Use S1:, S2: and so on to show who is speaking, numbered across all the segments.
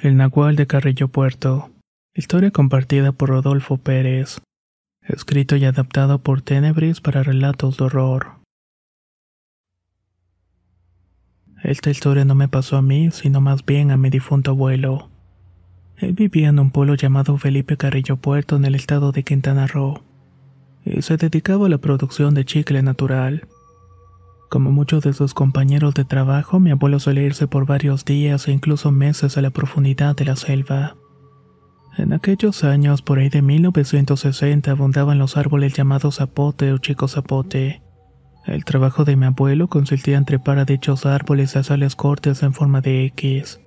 S1: El Nahual de Carrillo Puerto. Historia compartida por Rodolfo Pérez. Escrito y adaptado por Tenebris para relatos de horror. Esta historia no me pasó a mí, sino más bien a mi difunto abuelo. Él vivía en un pueblo llamado Felipe Carrillo Puerto en el estado de Quintana Roo, y se dedicaba a la producción de chicle natural. Como muchos de sus compañeros de trabajo, mi abuelo solía irse por varios días e incluso meses a la profundidad de la selva. En aquellos años, por ahí de 1960, abundaban los árboles llamados zapote o chico zapote. El trabajo de mi abuelo consistía en trepar a dichos árboles a hacerles cortes en forma de X.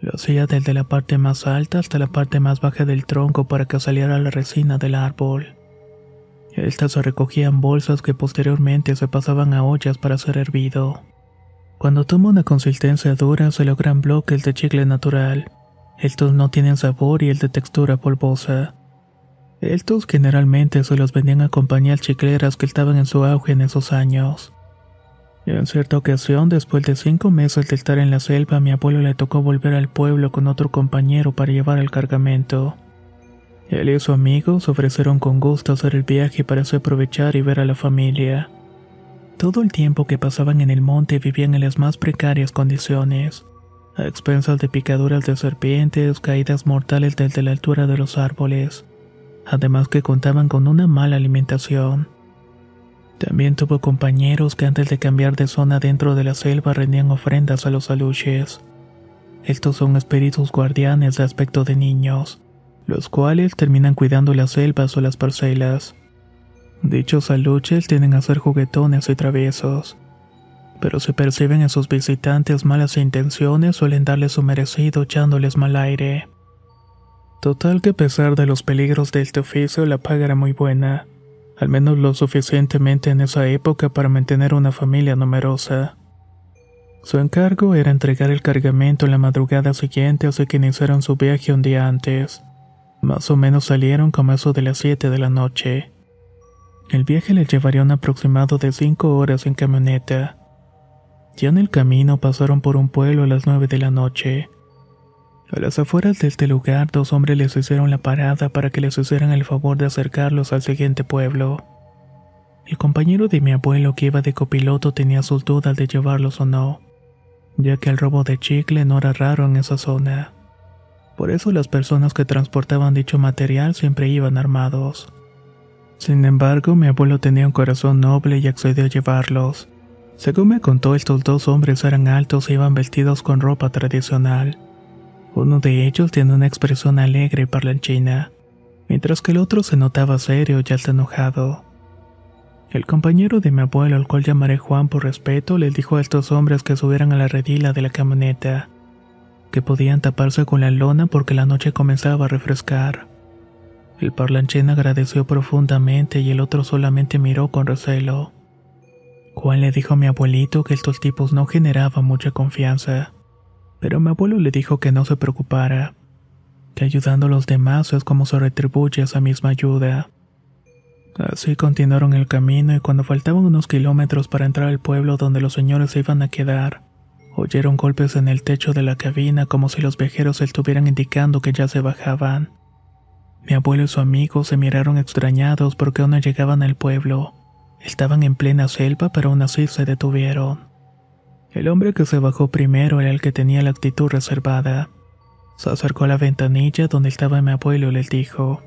S1: Lo hacía desde la parte más alta hasta la parte más baja del tronco para que saliera la resina del árbol. Estas se recogían bolsas que posteriormente se pasaban a ollas para ser hervido. Cuando toma una consistencia dura se logran bloques de chicle natural. Estos no tienen sabor y el de textura polvosa. Estos generalmente se los vendían a compañías chicleras que estaban en su auge en esos años. En cierta ocasión, después de cinco meses de estar en la selva, a mi abuelo le tocó volver al pueblo con otro compañero para llevar el cargamento. Él y su amigo se ofrecieron con gusto hacer el viaje para así aprovechar y ver a la familia. Todo el tiempo que pasaban en el monte vivían en las más precarias condiciones, a expensas de picaduras de serpientes, caídas mortales desde la altura de los árboles, además que contaban con una mala alimentación. También tuvo compañeros que antes de cambiar de zona dentro de la selva rendían ofrendas a los aluches. Estos son espíritus guardianes de aspecto de niños los cuales terminan cuidando las selvas o las parcelas. Dichos aluches tienden a ser juguetones y traviesos, pero si perciben a sus visitantes malas intenciones suelen darles su merecido echándoles mal aire. Total que a pesar de los peligros de este oficio la paga era muy buena, al menos lo suficientemente en esa época para mantener una familia numerosa. Su encargo era entregar el cargamento en la madrugada siguiente así que iniciaron su viaje un día antes. Más o menos salieron como eso de las 7 de la noche. El viaje les llevaría un aproximado de 5 horas en camioneta. Ya en el camino pasaron por un pueblo a las 9 de la noche. A las afueras de este lugar, dos hombres les hicieron la parada para que les hicieran el favor de acercarlos al siguiente pueblo. El compañero de mi abuelo que iba de copiloto tenía sus dudas de llevarlos o no, ya que el robo de chicle no era raro en esa zona. Por eso las personas que transportaban dicho material siempre iban armados. Sin embargo, mi abuelo tenía un corazón noble y accedió a llevarlos. Según me contó, estos dos hombres eran altos e iban vestidos con ropa tradicional. Uno de ellos tiene una expresión alegre y parlanchina, mientras que el otro se notaba serio y alto enojado. El compañero de mi abuelo, al cual llamaré Juan por respeto, les dijo a estos hombres que subieran a la redila de la camioneta que podían taparse con la lona porque la noche comenzaba a refrescar. El parlanchín agradeció profundamente y el otro solamente miró con recelo. Juan le dijo a mi abuelito que estos tipos no generaban mucha confianza, pero mi abuelo le dijo que no se preocupara, que ayudando a los demás es como se retribuye esa misma ayuda. Así continuaron el camino y cuando faltaban unos kilómetros para entrar al pueblo donde los señores se iban a quedar, Oyeron golpes en el techo de la cabina como si los viajeros estuvieran indicando que ya se bajaban. Mi abuelo y su amigo se miraron extrañados porque aún no llegaban al pueblo. Estaban en plena selva, pero aún así se detuvieron. El hombre que se bajó primero era el que tenía la actitud reservada. Se acercó a la ventanilla donde estaba mi abuelo y les dijo: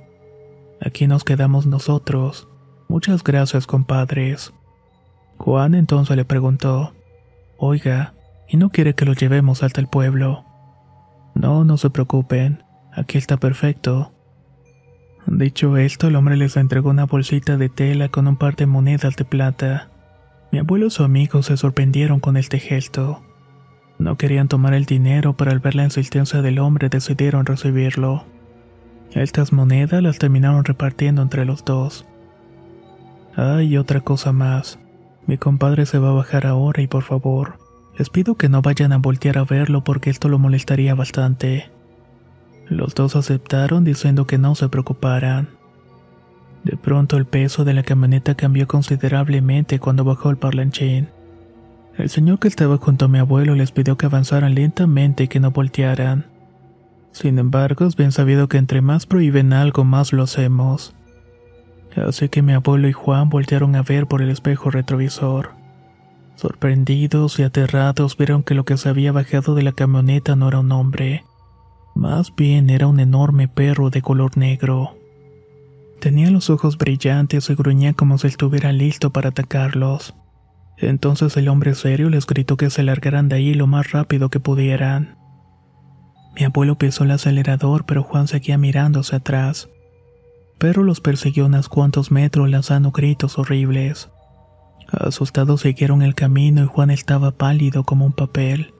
S1: Aquí nos quedamos nosotros. Muchas gracias, compadres. Juan entonces le preguntó, Oiga, ¿y no quiere que lo llevemos hasta el pueblo? No, no se preocupen, aquí está perfecto. Dicho esto, el hombre les entregó una bolsita de tela con un par de monedas de plata. Mi abuelo y su amigo se sorprendieron con este gesto. No querían tomar el dinero, pero al ver la insistencia del hombre decidieron recibirlo. Estas monedas las terminaron repartiendo entre los dos. Hay otra cosa más. Mi compadre se va a bajar ahora y por favor, les pido que no vayan a voltear a verlo porque esto lo molestaría bastante. Los dos aceptaron diciendo que no se preocuparan. De pronto el peso de la camioneta cambió considerablemente cuando bajó el parlanchín. El señor que estaba junto a mi abuelo les pidió que avanzaran lentamente y que no voltearan. Sin embargo, es bien sabido que entre más prohíben algo, más lo hacemos. Así que mi abuelo y Juan voltearon a ver por el espejo retrovisor. Sorprendidos y aterrados vieron que lo que se había bajado de la camioneta no era un hombre. Más bien era un enorme perro de color negro. Tenía los ojos brillantes y gruñía como si estuviera listo para atacarlos. Entonces el hombre serio les gritó que se largaran de ahí lo más rápido que pudieran. Mi abuelo pisó el acelerador, pero Juan seguía mirándose atrás. Pero los persiguió unos cuantos metros lanzando gritos horribles. Asustados siguieron el camino y Juan estaba pálido como un papel.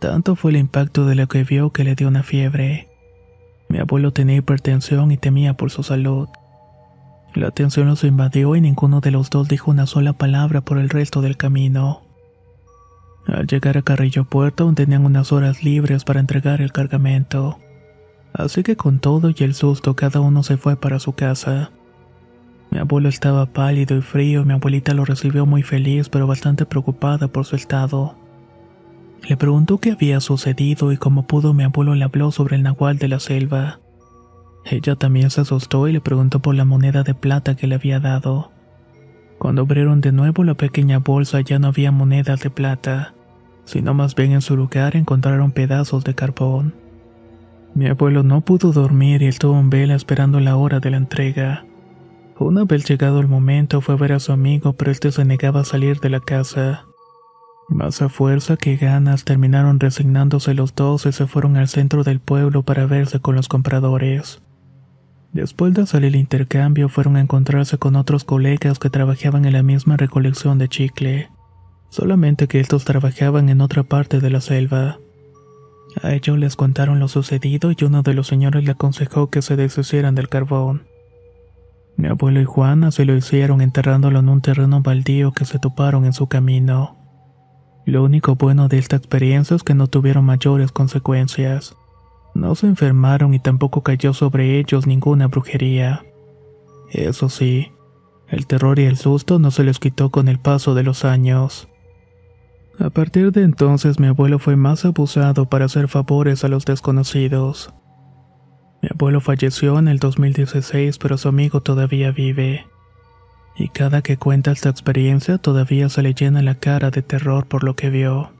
S1: Tanto fue el impacto de lo que vio que le dio una fiebre. Mi abuelo tenía hipertensión y temía por su salud. La tensión los invadió y ninguno de los dos dijo una sola palabra por el resto del camino. Al llegar a Carrillo Puerto aún tenían unas horas libres para entregar el cargamento. Así que con todo y el susto cada uno se fue para su casa. Mi abuelo estaba pálido y frío mi abuelita lo recibió muy feliz pero bastante preocupada por su estado. Le preguntó qué había sucedido y cómo pudo mi abuelo le habló sobre el nahual de la selva. Ella también se asustó y le preguntó por la moneda de plata que le había dado. Cuando abrieron de nuevo la pequeña bolsa ya no había monedas de plata, sino más bien en su lugar encontraron pedazos de carbón. Mi abuelo no pudo dormir y estuvo en vela esperando la hora de la entrega. Una vez llegado el momento fue a ver a su amigo, pero este se negaba a salir de la casa. Más a fuerza que ganas terminaron resignándose los dos y se fueron al centro del pueblo para verse con los compradores. Después de salir el intercambio fueron a encontrarse con otros colegas que trabajaban en la misma recolección de chicle, solamente que estos trabajaban en otra parte de la selva. A ellos les contaron lo sucedido y uno de los señores le aconsejó que se deshicieran del carbón. Mi abuelo y Juana se lo hicieron enterrándolo en un terreno baldío que se toparon en su camino. Lo único bueno de esta experiencia es que no tuvieron mayores consecuencias. No se enfermaron y tampoco cayó sobre ellos ninguna brujería. Eso sí, el terror y el susto no se les quitó con el paso de los años. A partir de entonces mi abuelo fue más abusado para hacer favores a los desconocidos. Mi abuelo falleció en el 2016 pero su amigo todavía vive y cada que cuenta esta experiencia todavía se le llena la cara de terror por lo que vio.